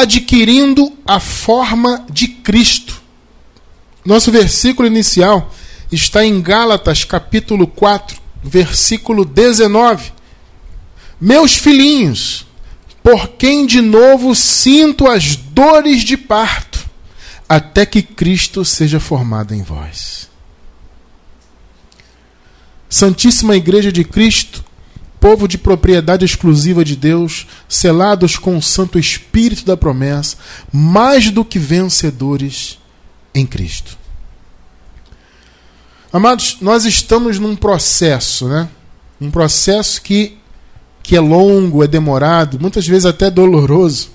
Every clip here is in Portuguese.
adquirindo a forma de Cristo. Nosso versículo inicial está em Gálatas, capítulo 4, versículo 19. Meus filhinhos, por quem de novo sinto as dores de parto, até que Cristo seja formado em vós. Santíssima Igreja de Cristo, povo de propriedade exclusiva de Deus, selados com o Santo Espírito da promessa, mais do que vencedores em Cristo. Amados, nós estamos num processo, né? Um processo que, que é longo, é demorado, muitas vezes até doloroso,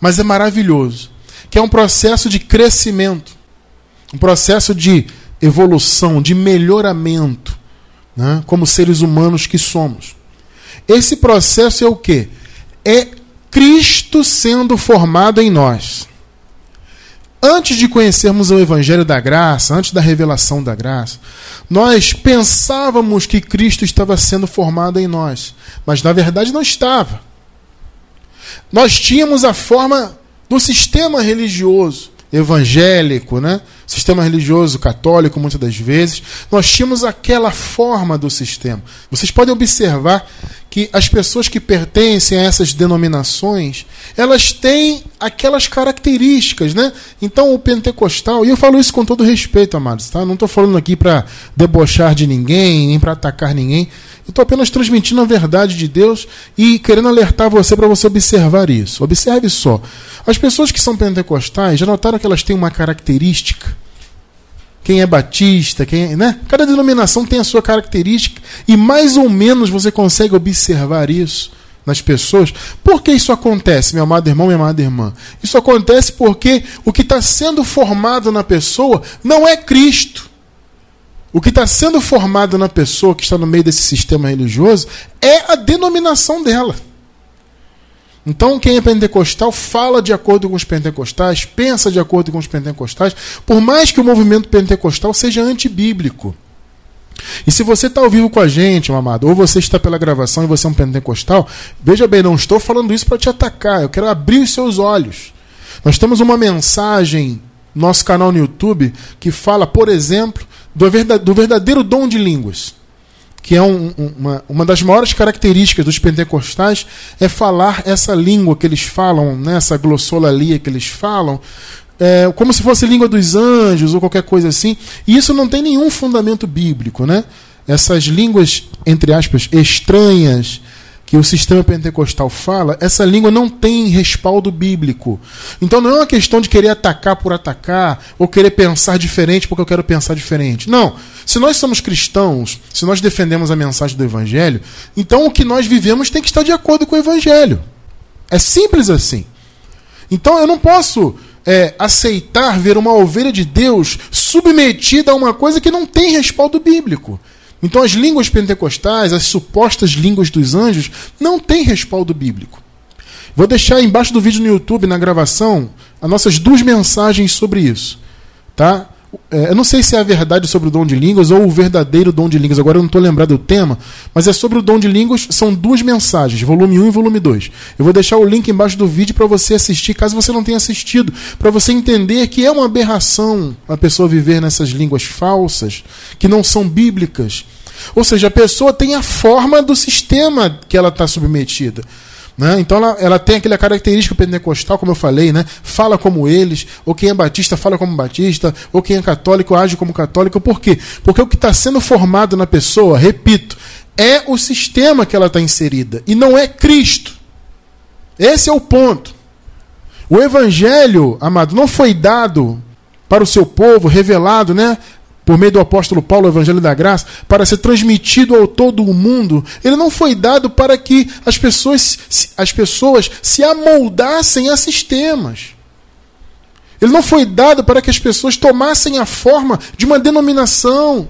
mas é maravilhoso. Que é um processo de crescimento, um processo de evolução, de melhoramento, né? como seres humanos que somos. Esse processo é o que? É Cristo sendo formado em nós. Antes de conhecermos o Evangelho da Graça, antes da revelação da graça, nós pensávamos que Cristo estava sendo formado em nós, mas na verdade não estava. Nós tínhamos a forma do sistema religioso evangélico, né? sistema religioso católico, muitas das vezes, nós tínhamos aquela forma do sistema. Vocês podem observar que as pessoas que pertencem a essas denominações, elas têm aquelas características, né? Então o pentecostal, e eu falo isso com todo respeito, amados, tá? Não estou falando aqui para debochar de ninguém, nem para atacar ninguém. Eu estou apenas transmitindo a verdade de Deus e querendo alertar você para você observar isso. Observe só. As pessoas que são pentecostais já notaram que elas têm uma característica quem é batista, quem é, né? Cada denominação tem a sua característica e mais ou menos você consegue observar isso nas pessoas. Por que isso acontece, meu amado irmão, minha amada irmã? Isso acontece porque o que está sendo formado na pessoa não é Cristo. O que está sendo formado na pessoa que está no meio desse sistema religioso é a denominação dela. Então, quem é pentecostal fala de acordo com os pentecostais, pensa de acordo com os pentecostais, por mais que o movimento pentecostal seja antibíblico. E se você está ao vivo com a gente, amado, ou você está pela gravação e você é um pentecostal, veja bem, não estou falando isso para te atacar, eu quero abrir os seus olhos. Nós temos uma mensagem no nosso canal no YouTube que fala, por exemplo, do verdadeiro dom de línguas que é um, uma, uma das maiores características dos pentecostais, é falar essa língua que eles falam, né, essa glossolalia que eles falam, é, como se fosse língua dos anjos ou qualquer coisa assim. E isso não tem nenhum fundamento bíblico. Né? Essas línguas, entre aspas, estranhas, que o sistema pentecostal fala, essa língua não tem respaldo bíblico. Então não é uma questão de querer atacar por atacar, ou querer pensar diferente porque eu quero pensar diferente. Não. Se nós somos cristãos, se nós defendemos a mensagem do Evangelho, então o que nós vivemos tem que estar de acordo com o Evangelho. É simples assim. Então eu não posso é, aceitar ver uma ovelha de Deus submetida a uma coisa que não tem respaldo bíblico. Então as línguas pentecostais, as supostas línguas dos anjos, não têm respaldo bíblico. Vou deixar embaixo do vídeo no YouTube, na gravação, as nossas duas mensagens sobre isso. Tá? É, eu não sei se é a verdade sobre o dom de línguas ou o verdadeiro dom de línguas, agora eu não estou lembrado do tema, mas é sobre o dom de línguas, são duas mensagens, volume 1 e volume 2. Eu vou deixar o link embaixo do vídeo para você assistir, caso você não tenha assistido, para você entender que é uma aberração a pessoa viver nessas línguas falsas, que não são bíblicas. Ou seja, a pessoa tem a forma do sistema que ela está submetida. Né? Então ela, ela tem aquela característica pentecostal, como eu falei, né? fala como eles, ou quem é batista fala como batista, ou quem é católico age como católico. Por quê? Porque o que está sendo formado na pessoa, repito, é o sistema que ela está inserida, e não é Cristo. Esse é o ponto. O evangelho, amado, não foi dado para o seu povo, revelado, né? Por meio do apóstolo Paulo, o Evangelho da Graça, para ser transmitido ao todo o mundo, ele não foi dado para que as pessoas, as pessoas se amoldassem a sistemas. Ele não foi dado para que as pessoas tomassem a forma de uma denominação,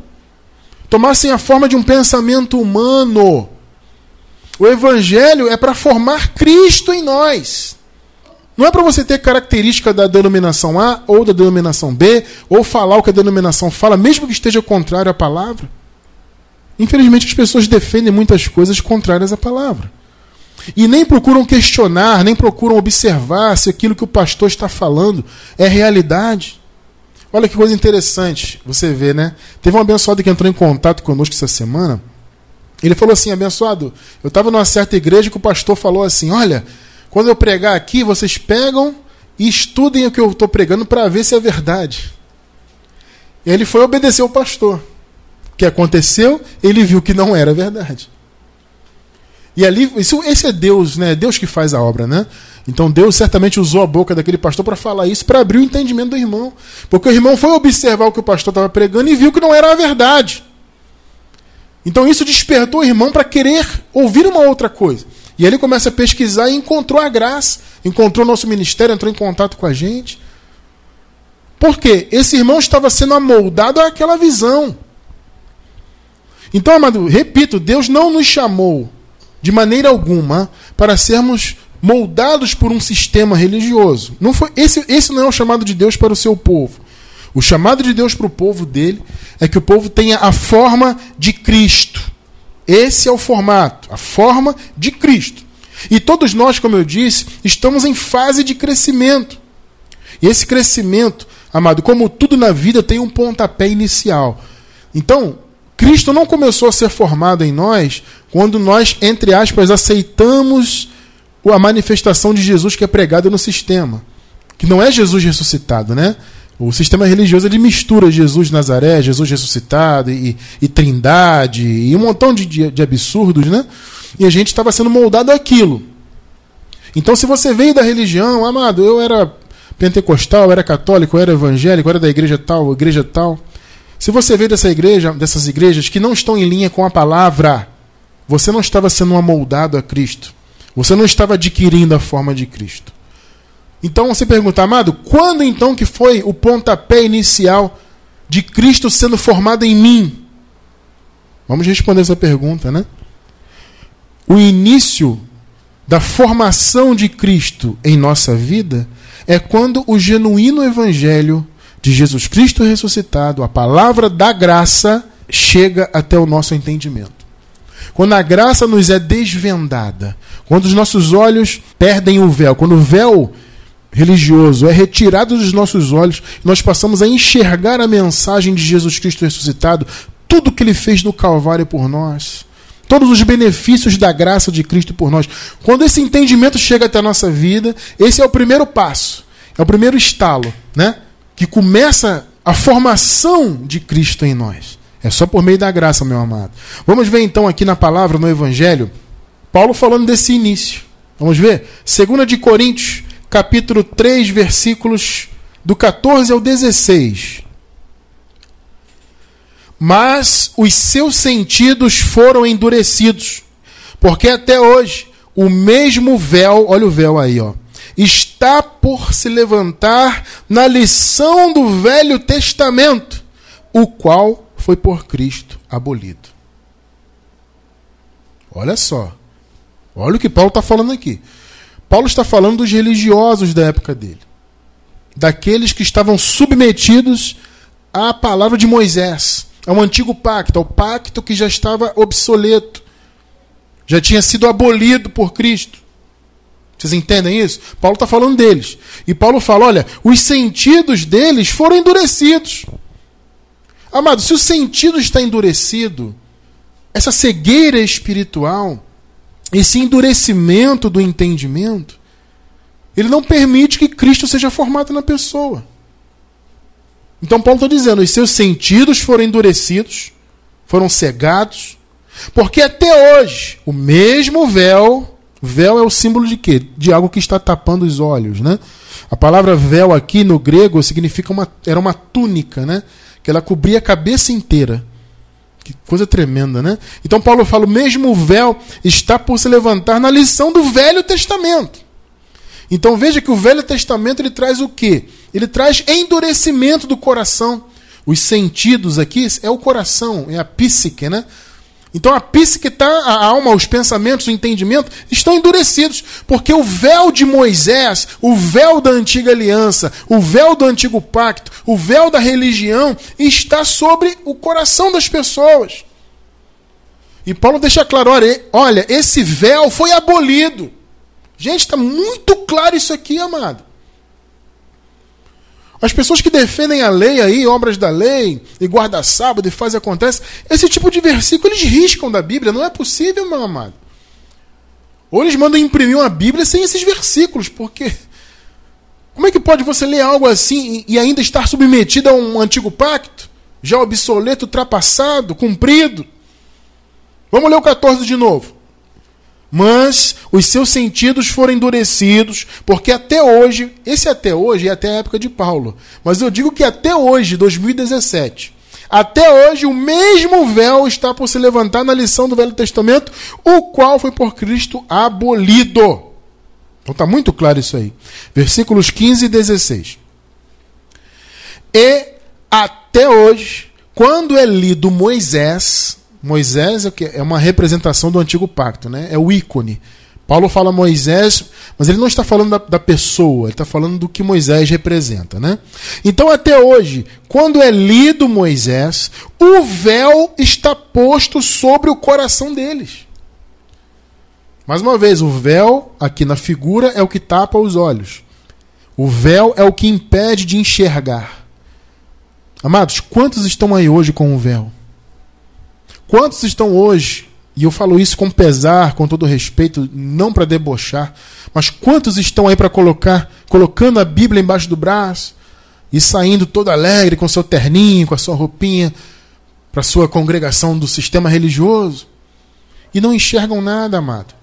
tomassem a forma de um pensamento humano. O Evangelho é para formar Cristo em nós. Não é para você ter característica da denominação A ou da denominação B, ou falar o que a denominação fala, mesmo que esteja contrário à palavra. Infelizmente, as pessoas defendem muitas coisas contrárias à palavra. e nem procuram questionar, nem procuram observar se aquilo que o pastor está falando é realidade. Olha que coisa interessante, você vê, né? Teve um abençoado que entrou em contato conosco essa semana. Ele falou assim: abençoado, eu estava numa certa igreja que o pastor falou assim: olha, quando eu pregar aqui, vocês pegam e estudem o que eu estou pregando para ver se é verdade. Ele foi obedecer o pastor. O que aconteceu? Ele viu que não era verdade. E ali, isso, esse é Deus, né? Deus que faz a obra, né? Então Deus certamente usou a boca daquele pastor para falar isso, para abrir o entendimento do irmão. Porque o irmão foi observar o que o pastor estava pregando e viu que não era a verdade. Então isso despertou o irmão para querer ouvir uma outra coisa. E ele começa a pesquisar e encontrou a graça, encontrou o nosso ministério, entrou em contato com a gente. Por quê? Esse irmão estava sendo amoldado àquela visão. Então, amado, repito, Deus não nos chamou de maneira alguma para sermos moldados por um sistema religioso. Não foi esse, esse não é o chamado de Deus para o seu povo. O chamado de Deus para o povo dele é que o povo tenha a forma de Cristo. Esse é o formato, a forma de Cristo. E todos nós, como eu disse, estamos em fase de crescimento. E esse crescimento, amado, como tudo na vida, tem um pontapé inicial. Então, Cristo não começou a ser formado em nós quando nós, entre aspas, aceitamos a manifestação de Jesus que é pregada no sistema. Que não é Jesus ressuscitado, né? O sistema religioso ele mistura Jesus de Nazaré, Jesus ressuscitado e, e trindade e um montão de, de, de absurdos, né? E a gente estava sendo moldado aquilo. Então, se você veio da religião, amado, eu era pentecostal, eu era católico, eu era evangélico, eu era da igreja tal, igreja tal. Se você veio dessa igreja, dessas igrejas que não estão em linha com a palavra, você não estava sendo amoldado a Cristo. Você não estava adquirindo a forma de Cristo. Então você pergunta, amado, quando então que foi o pontapé inicial de Cristo sendo formado em mim? Vamos responder essa pergunta, né? O início da formação de Cristo em nossa vida é quando o genuíno evangelho de Jesus Cristo ressuscitado, a palavra da graça, chega até o nosso entendimento. Quando a graça nos é desvendada, quando os nossos olhos perdem o véu, quando o véu religioso é retirado dos nossos olhos, nós passamos a enxergar a mensagem de Jesus Cristo ressuscitado, tudo que ele fez no Calvário por nós, todos os benefícios da graça de Cristo por nós. Quando esse entendimento chega até a nossa vida, esse é o primeiro passo, é o primeiro estalo, né? Que começa a formação de Cristo em nós. É só por meio da graça, meu amado. Vamos ver então aqui na palavra, no Evangelho, Paulo falando desse início. Vamos ver? 2 de Coríntios, capítulo 3, versículos do 14 ao 16. Mas os seus sentidos foram endurecidos, porque até hoje o mesmo véu, olha o véu aí, ó, está por se levantar na lição do Velho Testamento, o qual foi por Cristo abolido. Olha só. Olha o que Paulo está falando aqui. Paulo está falando dos religiosos da época dele, daqueles que estavam submetidos à palavra de Moisés, ao antigo pacto, ao pacto que já estava obsoleto, já tinha sido abolido por Cristo. Vocês entendem isso? Paulo está falando deles. E Paulo fala: olha, os sentidos deles foram endurecidos. Amado, se o sentido está endurecido, essa cegueira espiritual, esse endurecimento do entendimento, ele não permite que Cristo seja formado na pessoa. Então Paulo está dizendo: os seus sentidos foram endurecidos, foram cegados, porque até hoje o mesmo véu, véu é o símbolo de quê? De algo que está tapando os olhos, né? A palavra véu aqui no grego significa uma, era uma túnica, né? Que ela cobria a cabeça inteira. Que coisa tremenda, né? Então Paulo fala: o mesmo véu está por se levantar na lição do Velho Testamento. Então veja que o Velho Testamento ele traz o quê? Ele traz endurecimento do coração. Os sentidos aqui é o coração, é a psique, né? Então a psique está, a alma, os pensamentos, o entendimento estão endurecidos, porque o véu de Moisés, o véu da antiga aliança, o véu do antigo pacto, o véu da religião está sobre o coração das pessoas. E Paulo deixa claro: olha, esse véu foi abolido. Gente, está muito claro isso aqui, amado. As pessoas que defendem a lei aí, obras da lei, e guarda sábado e faz e acontece, esse tipo de versículo eles riscam da Bíblia. Não é possível, meu amado. Ou eles mandam imprimir uma Bíblia sem esses versículos, porque como é que pode você ler algo assim e ainda estar submetido a um antigo pacto? Já obsoleto, ultrapassado, cumprido? Vamos ler o 14 de novo. Mas os seus sentidos foram endurecidos, porque até hoje, esse até hoje é até a época de Paulo, mas eu digo que até hoje, 2017, até hoje o mesmo véu está por se levantar na lição do Velho Testamento, o qual foi por Cristo abolido. Então está muito claro isso aí. Versículos 15 e 16. E até hoje, quando é lido Moisés, Moisés é, é uma representação do antigo pacto, né? é o ícone. Paulo fala Moisés, mas ele não está falando da, da pessoa, ele está falando do que Moisés representa. Né? Então, até hoje, quando é lido Moisés, o véu está posto sobre o coração deles. Mais uma vez, o véu, aqui na figura, é o que tapa os olhos. O véu é o que impede de enxergar. Amados, quantos estão aí hoje com o véu? Quantos estão hoje, e eu falo isso com pesar, com todo respeito, não para debochar, mas quantos estão aí para colocar, colocando a Bíblia embaixo do braço e saindo todo alegre com seu terninho, com a sua roupinha para sua congregação do sistema religioso e não enxergam nada, amado.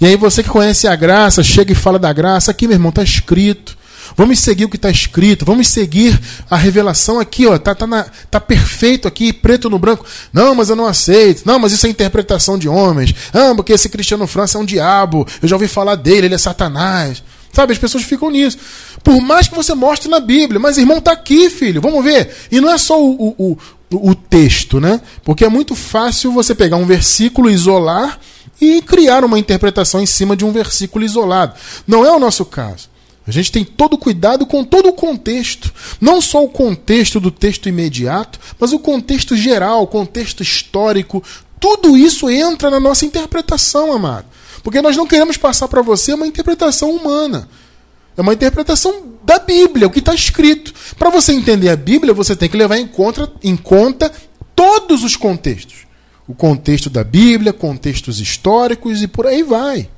E aí você que conhece a graça, chega e fala da graça, aqui, meu irmão, está escrito. Vamos seguir o que está escrito, vamos seguir a revelação aqui, ó, tá, tá, na, tá perfeito aqui, preto no branco. Não, mas eu não aceito. Não, mas isso é interpretação de homens. Ah, porque esse Cristiano França é um diabo. Eu já ouvi falar dele, ele é Satanás. Sabe, as pessoas ficam nisso. Por mais que você mostre na Bíblia, mas irmão, tá aqui, filho, vamos ver. E não é só o, o, o, o texto, né? Porque é muito fácil você pegar um versículo, isolar e criar uma interpretação em cima de um versículo isolado. Não é o nosso caso. A gente tem todo cuidado com todo o contexto. Não só o contexto do texto imediato, mas o contexto geral, o contexto histórico. Tudo isso entra na nossa interpretação, amado. Porque nós não queremos passar para você uma interpretação humana. É uma interpretação da Bíblia, o que está escrito. Para você entender a Bíblia, você tem que levar em conta, em conta todos os contextos. O contexto da Bíblia, contextos históricos e por aí vai.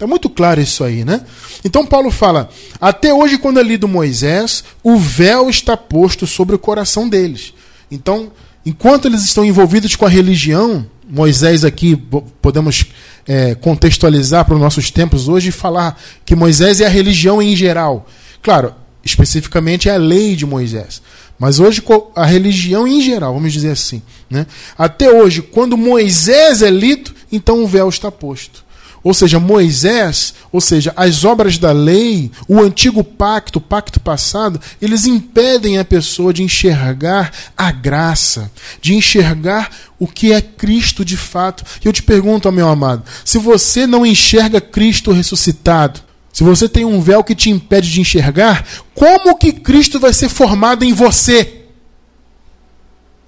É muito claro isso aí, né? Então Paulo fala: até hoje, quando é lido Moisés, o véu está posto sobre o coração deles. Então, enquanto eles estão envolvidos com a religião, Moisés aqui podemos é, contextualizar para os nossos tempos hoje e falar que Moisés é a religião em geral. Claro, especificamente é a lei de Moisés. Mas hoje a religião em geral, vamos dizer assim. Né? Até hoje, quando Moisés é lido, então o véu está posto. Ou seja, Moisés, ou seja, as obras da lei, o antigo pacto, o pacto passado, eles impedem a pessoa de enxergar a graça, de enxergar o que é Cristo de fato. E eu te pergunto, meu amado, se você não enxerga Cristo ressuscitado, se você tem um véu que te impede de enxergar, como que Cristo vai ser formado em você?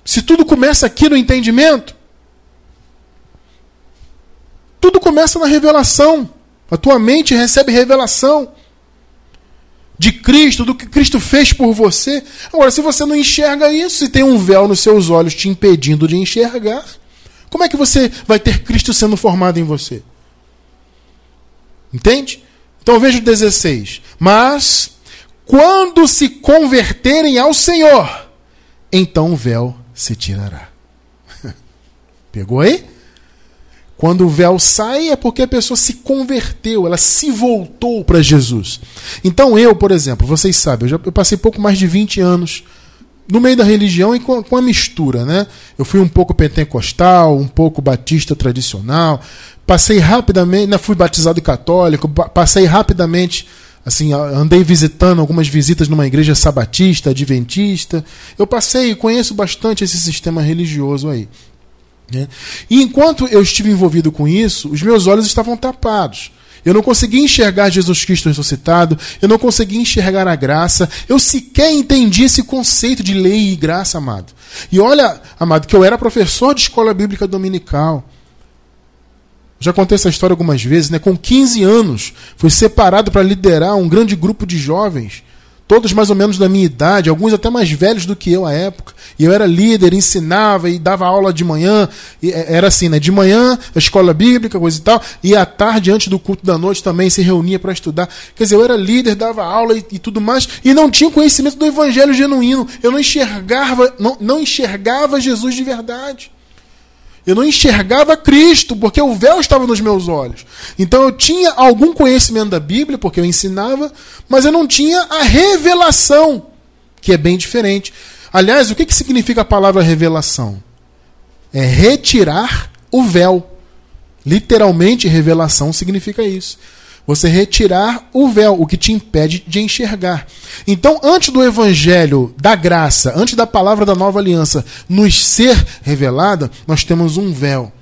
Se tudo começa aqui no entendimento, tudo começa na revelação. A tua mente recebe revelação de Cristo, do que Cristo fez por você. Agora, se você não enxerga isso, se tem um véu nos seus olhos te impedindo de enxergar, como é que você vai ter Cristo sendo formado em você? Entende? Então veja o 16. Mas, quando se converterem ao Senhor, então o véu se tirará. Pegou aí? Quando o véu sai é porque a pessoa se converteu, ela se voltou para Jesus. Então eu, por exemplo, vocês sabem, eu já eu passei pouco mais de 20 anos no meio da religião e com, com a mistura, né? Eu fui um pouco pentecostal, um pouco batista tradicional, passei rapidamente, né, fui batizado católico, passei rapidamente, assim, andei visitando algumas visitas numa igreja sabatista, adventista. Eu passei, conheço bastante esse sistema religioso aí. Né? E enquanto eu estive envolvido com isso, os meus olhos estavam tapados. Eu não conseguia enxergar Jesus Cristo ressuscitado, eu não conseguia enxergar a graça, eu sequer entendi esse conceito de lei e graça, amado. E olha, amado, que eu era professor de escola bíblica dominical. Já contei essa história algumas vezes, né? Com 15 anos, fui separado para liderar um grande grupo de jovens todos mais ou menos da minha idade, alguns até mais velhos do que eu à época. E eu era líder, ensinava e dava aula de manhã. É, era assim, né? De manhã, a escola bíblica, coisa e tal. E à tarde, antes do culto da noite, também se reunia para estudar. Quer dizer, eu era líder, dava aula e, e, tudo mais. E não tinha conhecimento do evangelho genuíno. Eu não enxergava, não, não enxergava Jesus de verdade. Eu não enxergava Cristo, porque o véu estava nos meus olhos. Então eu tinha algum conhecimento da Bíblia, porque eu ensinava, mas eu não tinha a revelação, que é bem diferente. Aliás, o que, que significa a palavra revelação? É retirar o véu. Literalmente, revelação significa isso. Você retirar o véu, o que te impede de enxergar. Então, antes do evangelho da graça, antes da palavra da nova aliança nos ser revelada, nós temos um véu.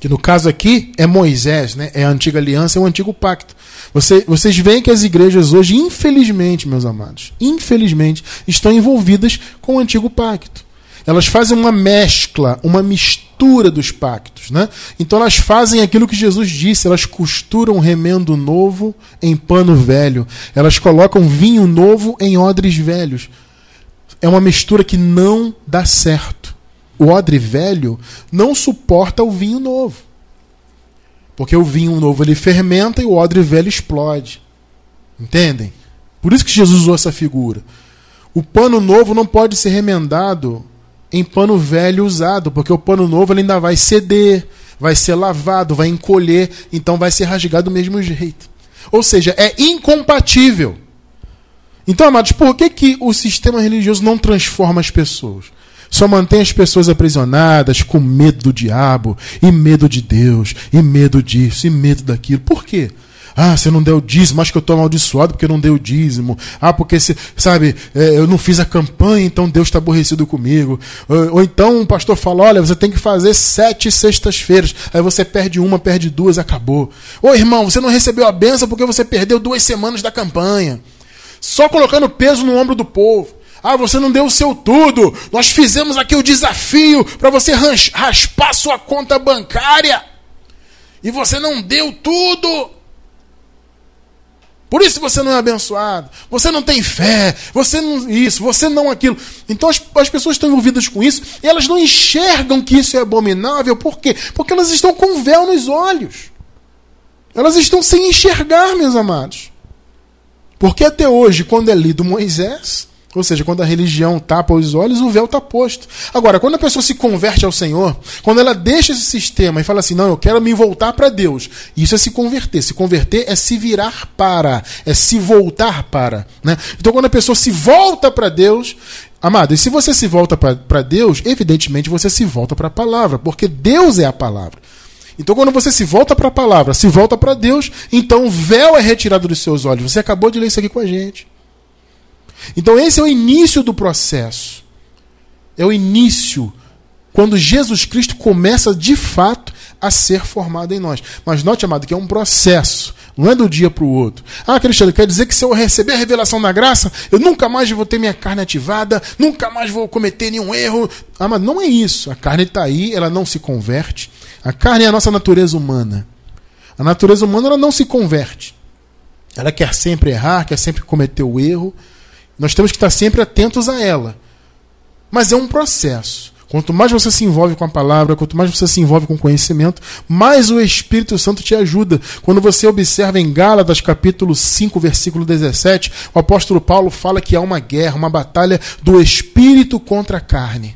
Que no caso aqui é Moisés, né? é a antiga aliança, é o antigo pacto. Você, vocês veem que as igrejas hoje, infelizmente, meus amados, infelizmente, estão envolvidas com o antigo pacto. Elas fazem uma mescla, uma mistura dos pactos. Né? Então elas fazem aquilo que Jesus disse, elas costuram remendo novo em pano velho. Elas colocam vinho novo em odres velhos. É uma mistura que não dá certo. O odre velho não suporta o vinho novo. Porque o vinho novo ele fermenta e o odre velho explode. Entendem? Por isso que Jesus usou essa figura. O pano novo não pode ser remendado em pano velho usado, porque o pano novo ele ainda vai ceder, vai ser lavado, vai encolher, então vai ser rasgado do mesmo jeito. Ou seja, é incompatível. Então, amados, por que, que o sistema religioso não transforma as pessoas? Só mantém as pessoas aprisionadas com medo do diabo, e medo de Deus, e medo disso, e medo daquilo. Por quê? Ah, você não deu dízimo, acho que eu estou amaldiçoado porque não deu dízimo. Ah, porque, você, sabe, é, eu não fiz a campanha, então Deus está aborrecido comigo. Ou, então um pastor fala: olha, você tem que fazer sete sextas-feiras. Aí você perde uma, perde duas, acabou. Ô irmão, você não recebeu a benção porque você perdeu duas semanas da campanha. Só colocando peso no ombro do povo. Ah, você não deu o seu tudo. Nós fizemos aqui o desafio para você raspar sua conta bancária. E você não deu tudo. Por isso você não é abençoado. Você não tem fé. Você não isso, você não aquilo. Então as, as pessoas estão envolvidas com isso e elas não enxergam que isso é abominável. Por quê? Porque elas estão com véu nos olhos. Elas estão sem enxergar, meus amados. Porque até hoje, quando é lido Moisés, ou seja, quando a religião tapa os olhos, o véu está posto. Agora, quando a pessoa se converte ao Senhor, quando ela deixa esse sistema e fala assim: não, eu quero me voltar para Deus, isso é se converter. Se converter é se virar para, é se voltar para. Né? Então, quando a pessoa se volta para Deus, amado, e se você se volta para Deus, evidentemente você se volta para a palavra, porque Deus é a palavra. Então, quando você se volta para a palavra, se volta para Deus, então o véu é retirado dos seus olhos. Você acabou de ler isso aqui com a gente. Então, esse é o início do processo. É o início quando Jesus Cristo começa de fato a ser formado em nós. Mas note, amado, que é um processo. Não é do dia para o outro. Ah, Cristiano, quer dizer que se eu receber a revelação da graça, eu nunca mais vou ter minha carne ativada, nunca mais vou cometer nenhum erro. Ah, mas não é isso. A carne está aí, ela não se converte. A carne é a nossa natureza humana. A natureza humana ela não se converte. Ela quer sempre errar, quer sempre cometer o erro. Nós temos que estar sempre atentos a ela. Mas é um processo. Quanto mais você se envolve com a palavra, quanto mais você se envolve com o conhecimento, mais o Espírito Santo te ajuda. Quando você observa em Gálatas capítulo 5, versículo 17, o apóstolo Paulo fala que há uma guerra, uma batalha do espírito contra a carne.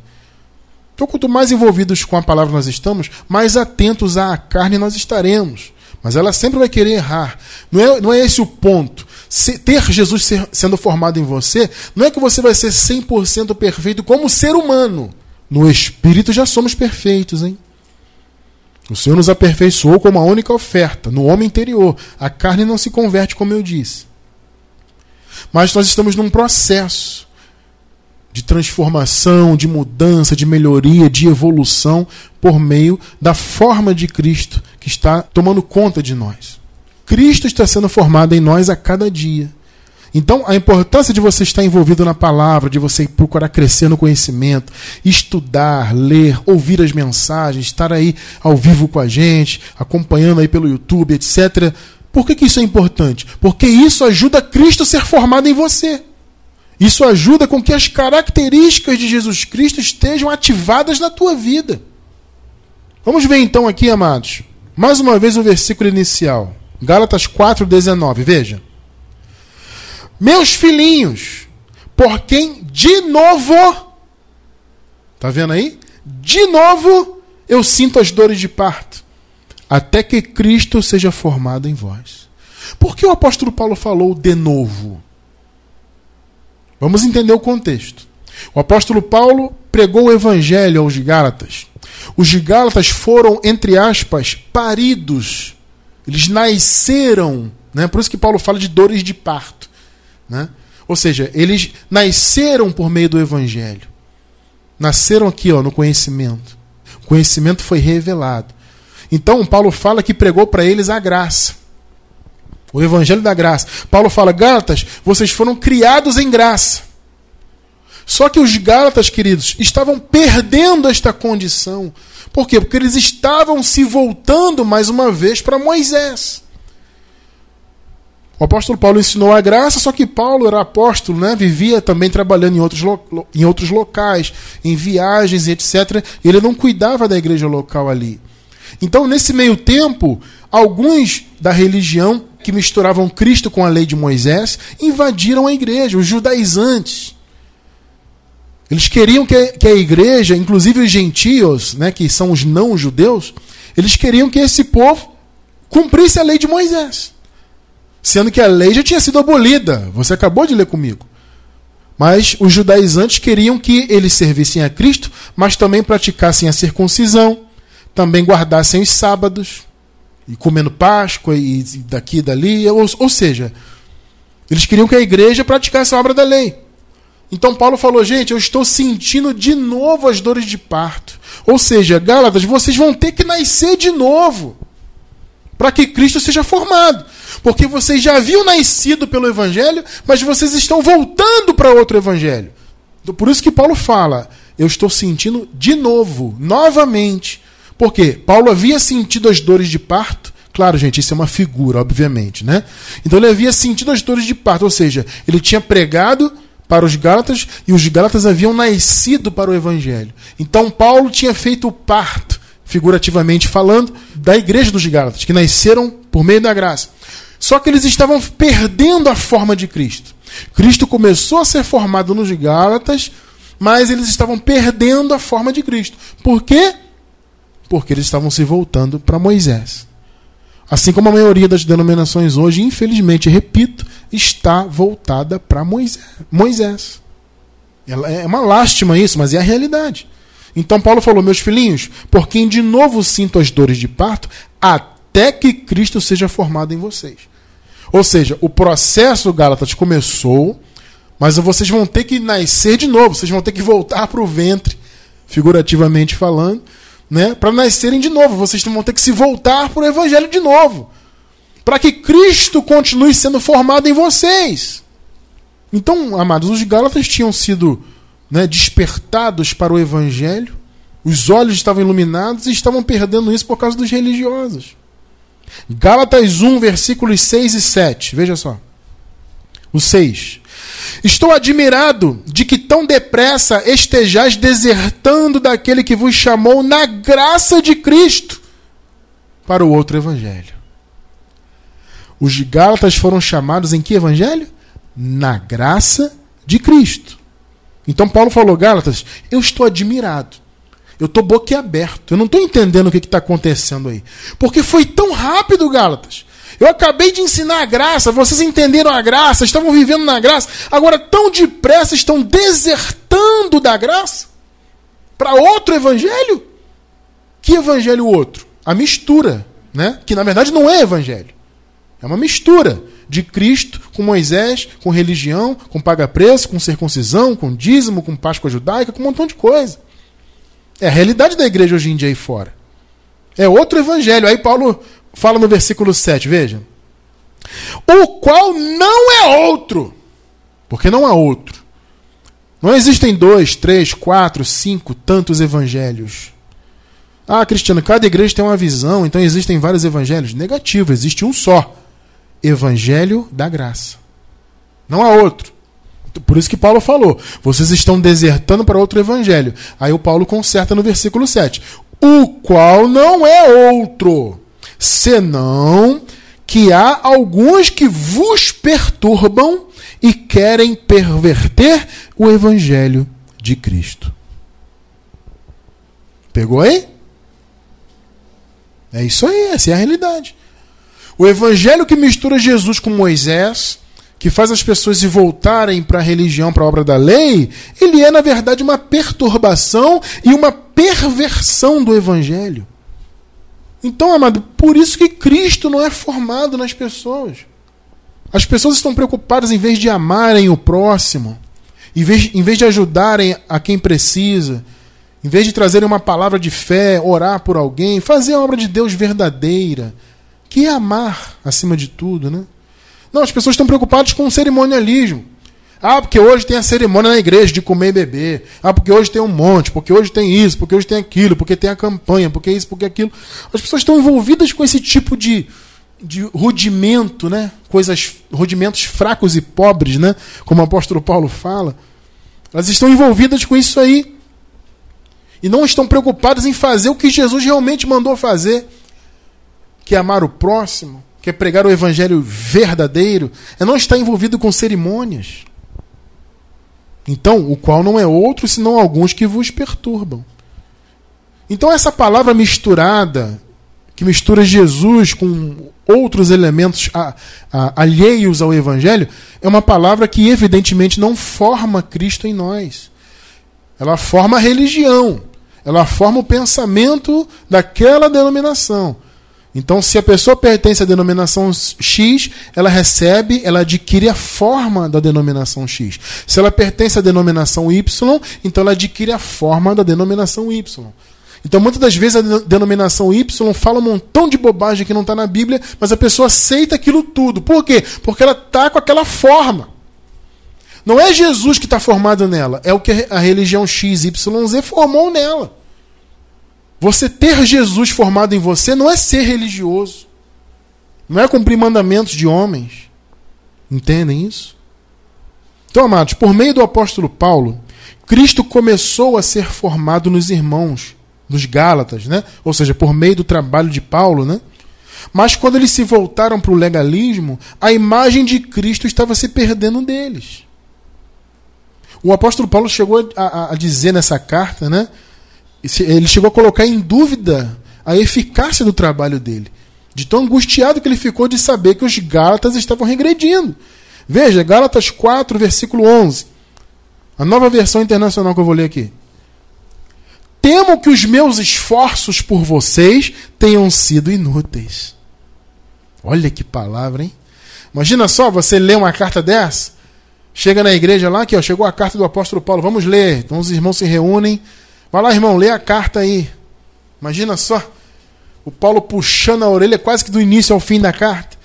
Então, quanto mais envolvidos com a palavra nós estamos, mais atentos à carne nós estaremos. Mas ela sempre vai querer errar. Não é, não é esse o ponto. Se, ter Jesus ser, sendo formado em você, não é que você vai ser 100% perfeito como ser humano. No espírito já somos perfeitos, hein? O Senhor nos aperfeiçoou como a única oferta, no homem interior. A carne não se converte, como eu disse. Mas nós estamos num processo. De transformação, de mudança, de melhoria, de evolução por meio da forma de Cristo que está tomando conta de nós. Cristo está sendo formado em nós a cada dia. Então, a importância de você estar envolvido na palavra, de você procurar crescer no conhecimento, estudar, ler, ouvir as mensagens, estar aí ao vivo com a gente, acompanhando aí pelo YouTube, etc. Por que, que isso é importante? Porque isso ajuda Cristo a ser formado em você. Isso ajuda com que as características de Jesus Cristo estejam ativadas na tua vida. Vamos ver então aqui, amados, mais uma vez o versículo inicial. Gálatas 4,19. Veja. Meus filhinhos, por quem de novo, tá vendo aí? De novo eu sinto as dores de parto, até que Cristo seja formado em vós. Por que o apóstolo Paulo falou de novo? Vamos entender o contexto. O apóstolo Paulo pregou o evangelho aos Gálatas. Os Gálatas foram, entre aspas, paridos. Eles nasceram, né? Por isso que Paulo fala de dores de parto. Né? Ou seja, eles nasceram por meio do Evangelho. Nasceram aqui ó, no conhecimento. O conhecimento foi revelado. Então, Paulo fala que pregou para eles a graça. O Evangelho da graça. Paulo fala: Gálatas, vocês foram criados em graça. Só que os Gálatas, queridos, estavam perdendo esta condição. Por quê? Porque eles estavam se voltando mais uma vez para Moisés. O apóstolo Paulo ensinou a graça, só que Paulo era apóstolo, né? vivia também trabalhando em outros, em outros locais, em viagens etc. Ele não cuidava da igreja local ali. Então, nesse meio tempo, alguns da religião que misturavam Cristo com a lei de Moisés invadiram a igreja, os judaizantes. Eles queriam que, que a igreja, inclusive os gentios, né, que são os não-judeus, eles queriam que esse povo cumprisse a lei de Moisés sendo que a lei já tinha sido abolida. Você acabou de ler comigo. Mas os judaizantes queriam que eles servissem a Cristo, mas também praticassem a circuncisão, também guardassem os sábados, e comendo Páscoa e daqui e dali. Ou, ou seja, eles queriam que a igreja praticasse a obra da lei. Então Paulo falou, gente, eu estou sentindo de novo as dores de parto. Ou seja, Gálatas, vocês vão ter que nascer de novo para que Cristo seja formado. Porque vocês já haviam nascido pelo Evangelho, mas vocês estão voltando para outro Evangelho. Então, por isso que Paulo fala: eu estou sentindo de novo, novamente. Porque Paulo havia sentido as dores de parto. Claro, gente, isso é uma figura, obviamente, né? Então ele havia sentido as dores de parto, ou seja, ele tinha pregado para os Gálatas e os Gálatas haviam nascido para o Evangelho. Então Paulo tinha feito o parto figurativamente falando, da igreja dos Gálatas, que nasceram por meio da graça. Só que eles estavam perdendo a forma de Cristo. Cristo começou a ser formado nos Gálatas, mas eles estavam perdendo a forma de Cristo. Por quê? Porque eles estavam se voltando para Moisés. Assim como a maioria das denominações hoje, infelizmente, repito, está voltada para Moisés. É uma lástima isso, mas é a realidade. Então Paulo falou: Meus filhinhos, por quem de novo sinto as dores de parto, até que Cristo seja formado em vocês. Ou seja, o processo Gálatas começou, mas vocês vão ter que nascer de novo, vocês vão ter que voltar para o ventre, figurativamente falando, né, para nascerem de novo. Vocês vão ter que se voltar para o Evangelho de novo, para que Cristo continue sendo formado em vocês. Então, amados, os Gálatas tinham sido né, despertados para o evangelho, os olhos estavam iluminados e estavam perdendo isso por causa dos religiosos. Gálatas 1, versículos 6 e 7. Veja só. O 6. Estou admirado de que tão depressa estejais desertando daquele que vos chamou na graça de Cristo para o outro evangelho. Os Gálatas foram chamados em que evangelho? Na graça de Cristo. Então Paulo falou, Gálatas, eu estou admirado. Eu estou boquiaberto. Eu não estou entendendo o que está acontecendo aí. Porque foi tão rápido, Gálatas. Eu acabei de ensinar a graça, vocês entenderam a graça, estavam vivendo na graça, agora tão depressa estão desertando da graça para outro evangelho? Que evangelho outro? A mistura, né? Que na verdade não é evangelho. É uma mistura de Cristo com Moisés, com religião, com paga-preço, com circuncisão, com dízimo, com Páscoa judaica, com um montão de coisa. É a realidade da igreja hoje em dia aí fora. É outro evangelho. Aí Paulo fala no versículo 7, veja. O qual não é outro. Porque não há outro. Não existem dois, três, quatro, cinco, tantos evangelhos. Ah, Cristiano, cada igreja tem uma visão, então existem vários evangelhos. Negativo, existe um só. Evangelho da graça. Não há outro. Por isso que Paulo falou: vocês estão desertando para outro evangelho. Aí o Paulo conserta no versículo 7. O qual não é outro, senão que há alguns que vos perturbam e querem perverter o evangelho de Cristo. Pegou aí? É isso aí, essa é a realidade. O evangelho que mistura Jesus com Moisés, que faz as pessoas se voltarem para a religião, para a obra da lei, ele é, na verdade, uma perturbação e uma perversão do evangelho. Então, amado, por isso que Cristo não é formado nas pessoas. As pessoas estão preocupadas em vez de amarem o próximo, em vez, em vez de ajudarem a quem precisa, em vez de trazerem uma palavra de fé, orar por alguém, fazer a obra de Deus verdadeira, que é amar acima de tudo, né? Não, as pessoas estão preocupadas com o cerimonialismo. Ah, porque hoje tem a cerimônia na igreja de comer e beber. Ah, porque hoje tem um monte, porque hoje tem isso, porque hoje tem aquilo, porque tem a campanha, porque isso, porque aquilo. As pessoas estão envolvidas com esse tipo de, de rudimento, né? Coisas, rudimentos fracos e pobres, né? Como o apóstolo Paulo fala. Elas estão envolvidas com isso aí. E não estão preocupadas em fazer o que Jesus realmente mandou fazer, que é amar o próximo, que é pregar o evangelho verdadeiro, é não estar envolvido com cerimônias. Então, o qual não é outro senão alguns que vos perturbam. Então, essa palavra misturada, que mistura Jesus com outros elementos a, a, alheios ao Evangelho, é uma palavra que evidentemente não forma Cristo em nós. Ela forma a religião, ela forma o pensamento daquela denominação. Então, se a pessoa pertence à denominação X, ela recebe, ela adquire a forma da denominação X. Se ela pertence à denominação Y, então ela adquire a forma da denominação Y. Então, muitas das vezes, a denominação Y fala um montão de bobagem que não está na Bíblia, mas a pessoa aceita aquilo tudo. Por quê? Porque ela está com aquela forma. Não é Jesus que está formado nela, é o que a religião XYZ formou nela. Você ter Jesus formado em você não é ser religioso. Não é cumprir mandamentos de homens. Entendem isso? Então, amados, por meio do apóstolo Paulo, Cristo começou a ser formado nos irmãos, nos Gálatas, né? Ou seja, por meio do trabalho de Paulo, né? Mas quando eles se voltaram para o legalismo, a imagem de Cristo estava se perdendo deles. O apóstolo Paulo chegou a, a dizer nessa carta, né? Ele chegou a colocar em dúvida a eficácia do trabalho dele. De tão angustiado que ele ficou de saber que os Gálatas estavam regredindo. Veja, Gálatas 4, versículo 11. A nova versão internacional que eu vou ler aqui. Temo que os meus esforços por vocês tenham sido inúteis. Olha que palavra, hein? Imagina só você ler uma carta dessa. Chega na igreja lá, aqui, ó, chegou a carta do apóstolo Paulo, vamos ler. Então os irmãos se reúnem Vai lá, irmão, lê a carta aí. Imagina só. O Paulo puxando a orelha quase que do início ao fim da carta.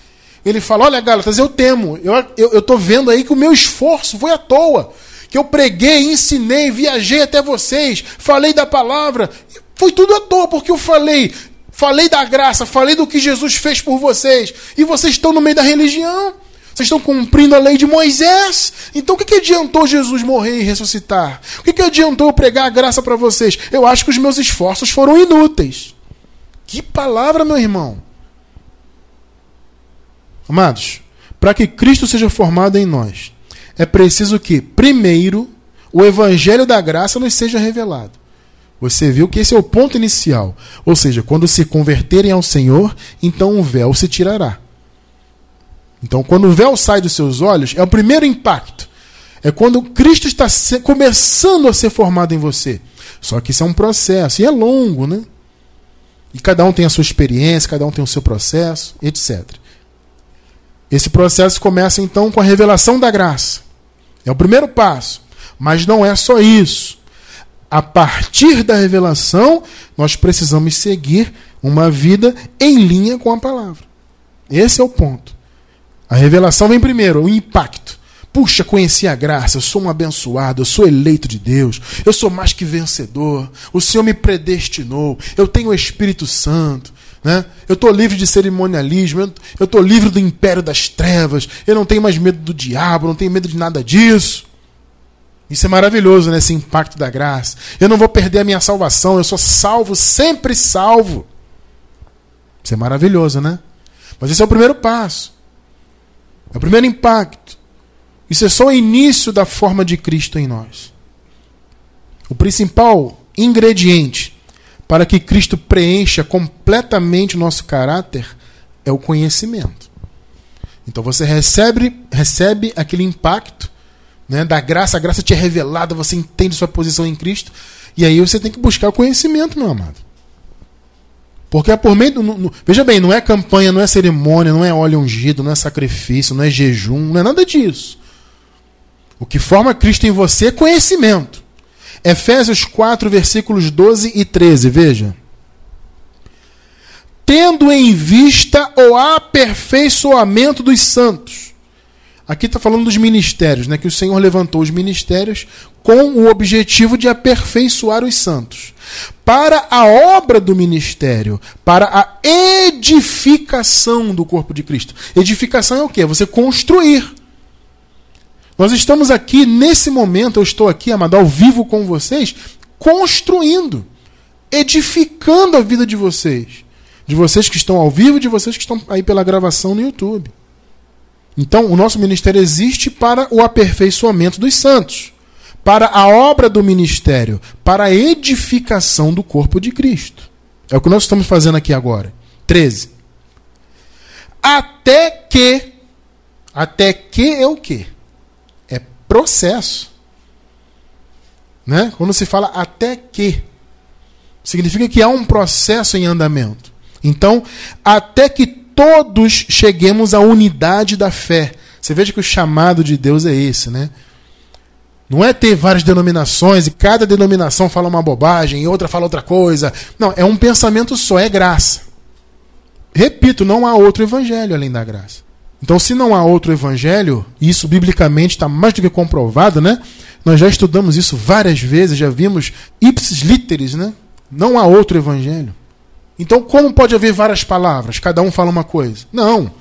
Ele fala: Olha, Gálatas, eu temo. Eu estou eu, eu vendo aí que o meu esforço foi à toa. Que eu preguei, ensinei, viajei até vocês, falei da palavra. Foi tudo à toa, porque eu falei. Falei da graça, falei do que Jesus fez por vocês. E vocês estão no meio da religião. Vocês estão cumprindo a lei de Moisés. Então o que, que adiantou Jesus morrer e ressuscitar? O que, que adiantou eu pregar a graça para vocês? Eu acho que os meus esforços foram inúteis. Que palavra, meu irmão. Amados, para que Cristo seja formado em nós, é preciso que, primeiro, o evangelho da graça nos seja revelado. Você viu que esse é o ponto inicial. Ou seja, quando se converterem ao Senhor, então o véu se tirará. Então, quando o véu sai dos seus olhos, é o primeiro impacto. É quando Cristo está começando a ser formado em você. Só que isso é um processo, e é longo, né? E cada um tem a sua experiência, cada um tem o seu processo, etc. Esse processo começa então com a revelação da graça. É o primeiro passo. Mas não é só isso. A partir da revelação, nós precisamos seguir uma vida em linha com a palavra. Esse é o ponto. A revelação vem primeiro, o impacto. Puxa, conheci a graça, eu sou um abençoado, eu sou eleito de Deus, eu sou mais que vencedor, o Senhor me predestinou, eu tenho o Espírito Santo, né? eu estou livre de cerimonialismo, eu estou livre do império das trevas, eu não tenho mais medo do diabo, não tenho medo de nada disso. Isso é maravilhoso, né? esse impacto da graça. Eu não vou perder a minha salvação, eu sou salvo, sempre salvo. Isso é maravilhoso, né? Mas esse é o primeiro passo. É o primeiro impacto. Isso é só o início da forma de Cristo em nós. O principal ingrediente para que Cristo preencha completamente o nosso caráter é o conhecimento. Então você recebe, recebe aquele impacto né, da graça, a graça te é revelada, você entende sua posição em Cristo, e aí você tem que buscar o conhecimento, meu amado. Porque é por meio do. No, no, veja bem, não é campanha, não é cerimônia, não é óleo ungido, não é sacrifício, não é jejum, não é nada disso. O que forma Cristo em você é conhecimento. Efésios 4, versículos 12 e 13, veja. Tendo em vista o aperfeiçoamento dos santos. Aqui está falando dos ministérios, né? que o Senhor levantou os ministérios com o objetivo de aperfeiçoar os santos. Para a obra do ministério, para a edificação do corpo de Cristo. Edificação é o quê? Você construir. Nós estamos aqui, nesse momento, eu estou aqui, amado, ao vivo com vocês, construindo, edificando a vida de vocês. De vocês que estão ao vivo, de vocês que estão aí pela gravação no YouTube. Então, o nosso ministério existe para o aperfeiçoamento dos santos para a obra do ministério, para a edificação do corpo de Cristo. É o que nós estamos fazendo aqui agora. 13. Até que. Até que é o quê? É processo. Né? Quando se fala até que, significa que há um processo em andamento. Então, até que todos cheguemos à unidade da fé. Você veja que o chamado de Deus é esse, né? Não é ter várias denominações e cada denominação fala uma bobagem e outra fala outra coisa. Não, é um pensamento só, é graça. Repito, não há outro evangelho além da graça. Então, se não há outro evangelho, e isso biblicamente está mais do que comprovado, né? Nós já estudamos isso várias vezes, já vimos ipsis literis, né? Não há outro evangelho. Então, como pode haver várias palavras? Cada um fala uma coisa. Não.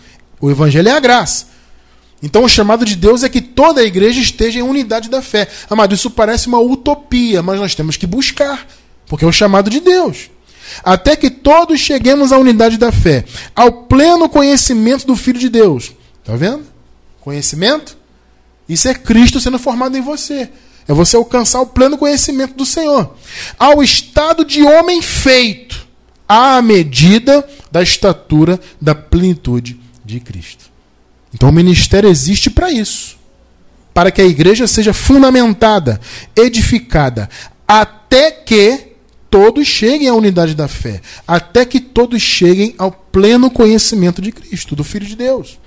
O evangelho é a graça. Então o chamado de Deus é que toda a igreja esteja em unidade da fé. Amado, isso parece uma utopia, mas nós temos que buscar, porque é o chamado de Deus. Até que todos cheguemos à unidade da fé, ao pleno conhecimento do Filho de Deus. Está vendo? Conhecimento? Isso é Cristo sendo formado em você. É você alcançar o pleno conhecimento do Senhor. Ao estado de homem feito, à medida da estatura da plenitude de Cristo. Então o ministério existe para isso para que a igreja seja fundamentada, edificada, até que todos cheguem à unidade da fé, até que todos cheguem ao pleno conhecimento de Cristo, do Filho de Deus.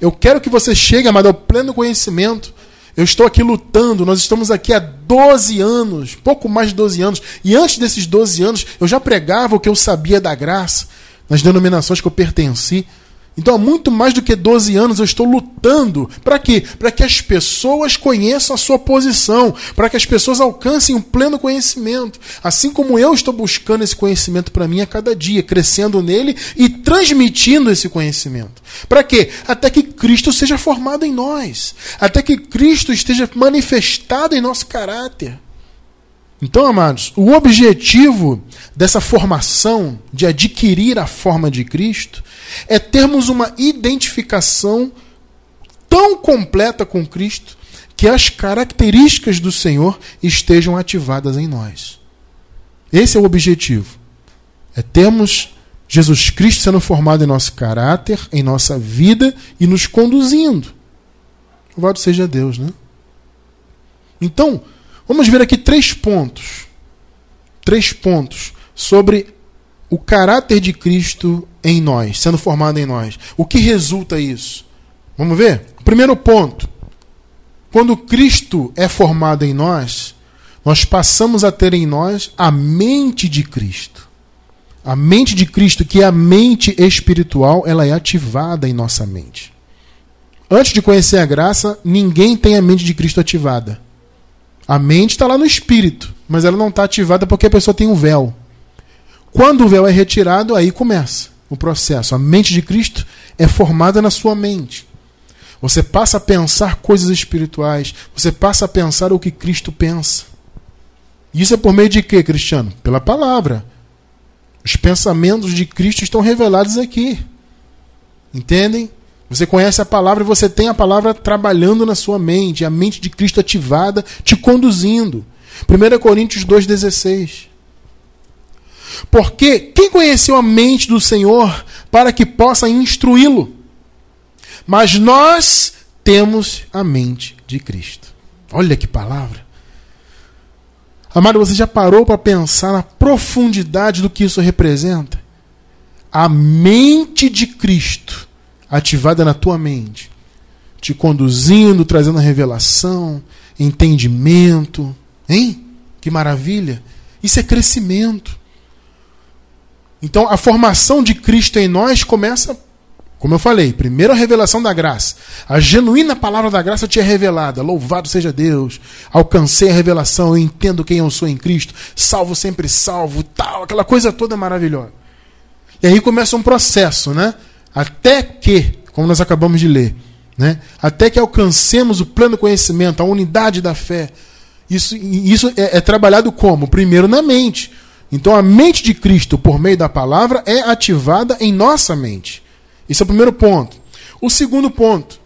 Eu quero que você chegue, amado, ao pleno conhecimento. Eu estou aqui lutando, nós estamos aqui há 12 anos, pouco mais de 12 anos, e antes desses 12 anos eu já pregava o que eu sabia da graça, nas denominações que eu pertenci. Então, há muito mais do que 12 anos eu estou lutando. Para quê? Para que as pessoas conheçam a sua posição, para que as pessoas alcancem um pleno conhecimento. Assim como eu estou buscando esse conhecimento para mim a cada dia, crescendo nele e transmitindo esse conhecimento. Para quê? Até que Cristo seja formado em nós, até que Cristo esteja manifestado em nosso caráter. Então, amados, o objetivo dessa formação de adquirir a forma de Cristo é termos uma identificação tão completa com Cristo que as características do Senhor estejam ativadas em nós. Esse é o objetivo. É termos Jesus Cristo sendo formado em nosso caráter, em nossa vida e nos conduzindo. Louvado seja Deus, né? Então, Vamos ver aqui três pontos. Três pontos sobre o caráter de Cristo em nós, sendo formado em nós. O que resulta isso? Vamos ver? Primeiro ponto. Quando Cristo é formado em nós, nós passamos a ter em nós a mente de Cristo. A mente de Cristo, que é a mente espiritual, ela é ativada em nossa mente. Antes de conhecer a graça, ninguém tem a mente de Cristo ativada. A mente está lá no espírito, mas ela não está ativada porque a pessoa tem um véu. Quando o véu é retirado, aí começa o processo. A mente de Cristo é formada na sua mente. Você passa a pensar coisas espirituais, você passa a pensar o que Cristo pensa. Isso é por meio de quê, Cristiano? Pela palavra. Os pensamentos de Cristo estão revelados aqui. Entendem? Você conhece a palavra e você tem a palavra trabalhando na sua mente, a mente de Cristo ativada, te conduzindo. 1 Coríntios 2,16. Porque quem conheceu a mente do Senhor para que possa instruí-lo? Mas nós temos a mente de Cristo. Olha que palavra. Amado, você já parou para pensar na profundidade do que isso representa? A mente de Cristo ativada na tua mente, te conduzindo, trazendo revelação, entendimento. Hein? Que maravilha! Isso é crescimento. Então a formação de Cristo em nós começa, como eu falei, primeiro a revelação da graça. A genuína palavra da graça te é revelada. Louvado seja Deus. Alcancei a revelação, eu entendo quem eu sou em Cristo. Salvo sempre salvo, tal, aquela coisa toda maravilhosa. E aí começa um processo, né? Até que, como nós acabamos de ler, né? Até que alcancemos o pleno conhecimento, a unidade da fé. Isso, isso é, é trabalhado como? Primeiro na mente. Então a mente de Cristo, por meio da palavra, é ativada em nossa mente. Esse é o primeiro ponto. O segundo ponto,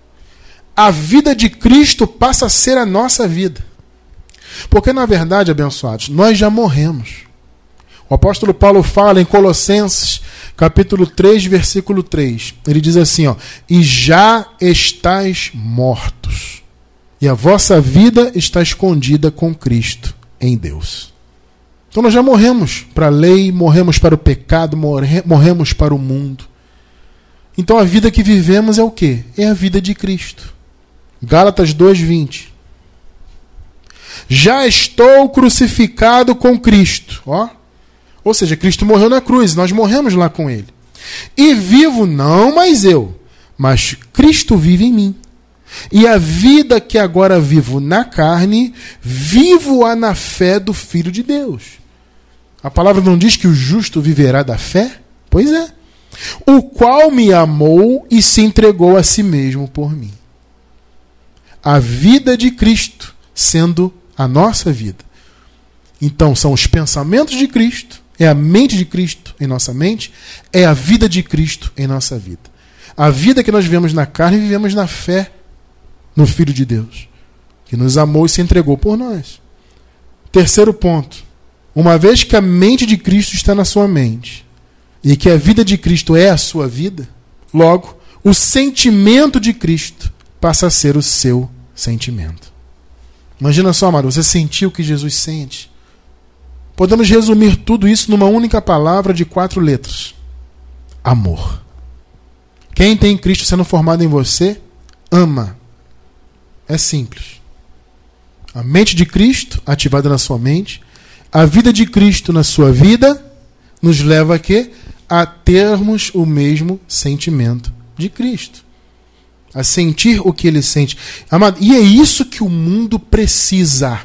a vida de Cristo passa a ser a nossa vida. Porque, na verdade, abençoados, nós já morremos. O apóstolo Paulo fala em Colossenses, capítulo 3, versículo 3. Ele diz assim: ó, E já estáis mortos, e a vossa vida está escondida com Cristo em Deus. Então nós já morremos para a lei, morremos para o pecado, morremos para o mundo. Então a vida que vivemos é o que? É a vida de Cristo. Gálatas 2:20. Já estou crucificado com Cristo, ó. Ou seja, Cristo morreu na cruz, nós morremos lá com ele. E vivo não mais eu, mas Cristo vive em mim. E a vida que agora vivo na carne, vivo-a na fé do Filho de Deus a palavra não diz que o justo viverá da fé? Pois é. O qual me amou e se entregou a si mesmo por mim. A vida de Cristo sendo a nossa vida. Então, são os pensamentos de Cristo, é a mente de Cristo em nossa mente, é a vida de Cristo em nossa vida. A vida que nós vivemos na carne, vivemos na fé no Filho de Deus, que nos amou e se entregou por nós. Terceiro ponto. Uma vez que a mente de Cristo está na sua mente e que a vida de Cristo é a sua vida, logo, o sentimento de Cristo passa a ser o seu sentimento. Imagina só, amado, você sentiu o que Jesus sente. Podemos resumir tudo isso numa única palavra de quatro letras: amor. Quem tem Cristo sendo formado em você, ama. É simples. A mente de Cristo, ativada na sua mente, a vida de Cristo na sua vida nos leva a quê? A termos o mesmo sentimento de Cristo. A sentir o que ele sente. Amado, e é isso que o mundo precisa.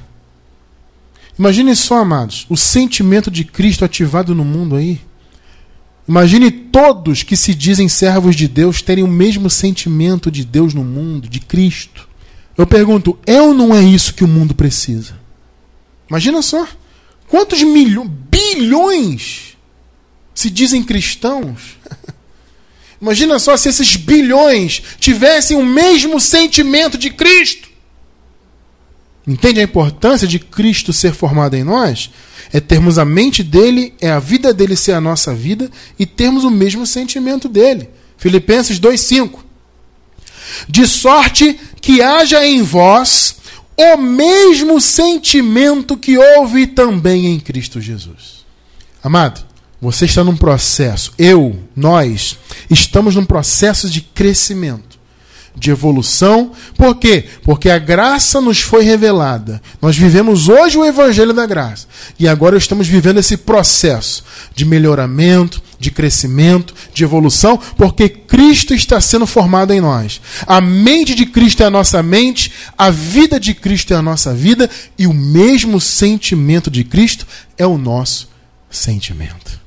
Imagine só, amados, o sentimento de Cristo ativado no mundo aí. Imagine todos que se dizem servos de Deus terem o mesmo sentimento de Deus no mundo, de Cristo. Eu pergunto, é ou não é isso que o mundo precisa? Imagina só. Quantos milhões, bilhões se dizem cristãos? Imagina só se esses bilhões tivessem o mesmo sentimento de Cristo. Entende a importância de Cristo ser formado em nós? É termos a mente dele, é a vida dele ser a nossa vida e termos o mesmo sentimento dele. Filipenses 2:5. De sorte que haja em vós o mesmo sentimento que houve também em Cristo Jesus. Amado, Você está num processo, eu, nós, estamos num processo de crescimento, de evolução. Por quê? Porque a graça nos foi revelada. Nós vivemos hoje o Evangelho da Graça. E agora estamos vivendo esse processo de melhoramento, de crescimento, de evolução, porque Cristo está sendo formado em nós. A mente de Cristo é a nossa mente, a vida de Cristo é a nossa vida, e o mesmo sentimento de Cristo é o nosso sentimento.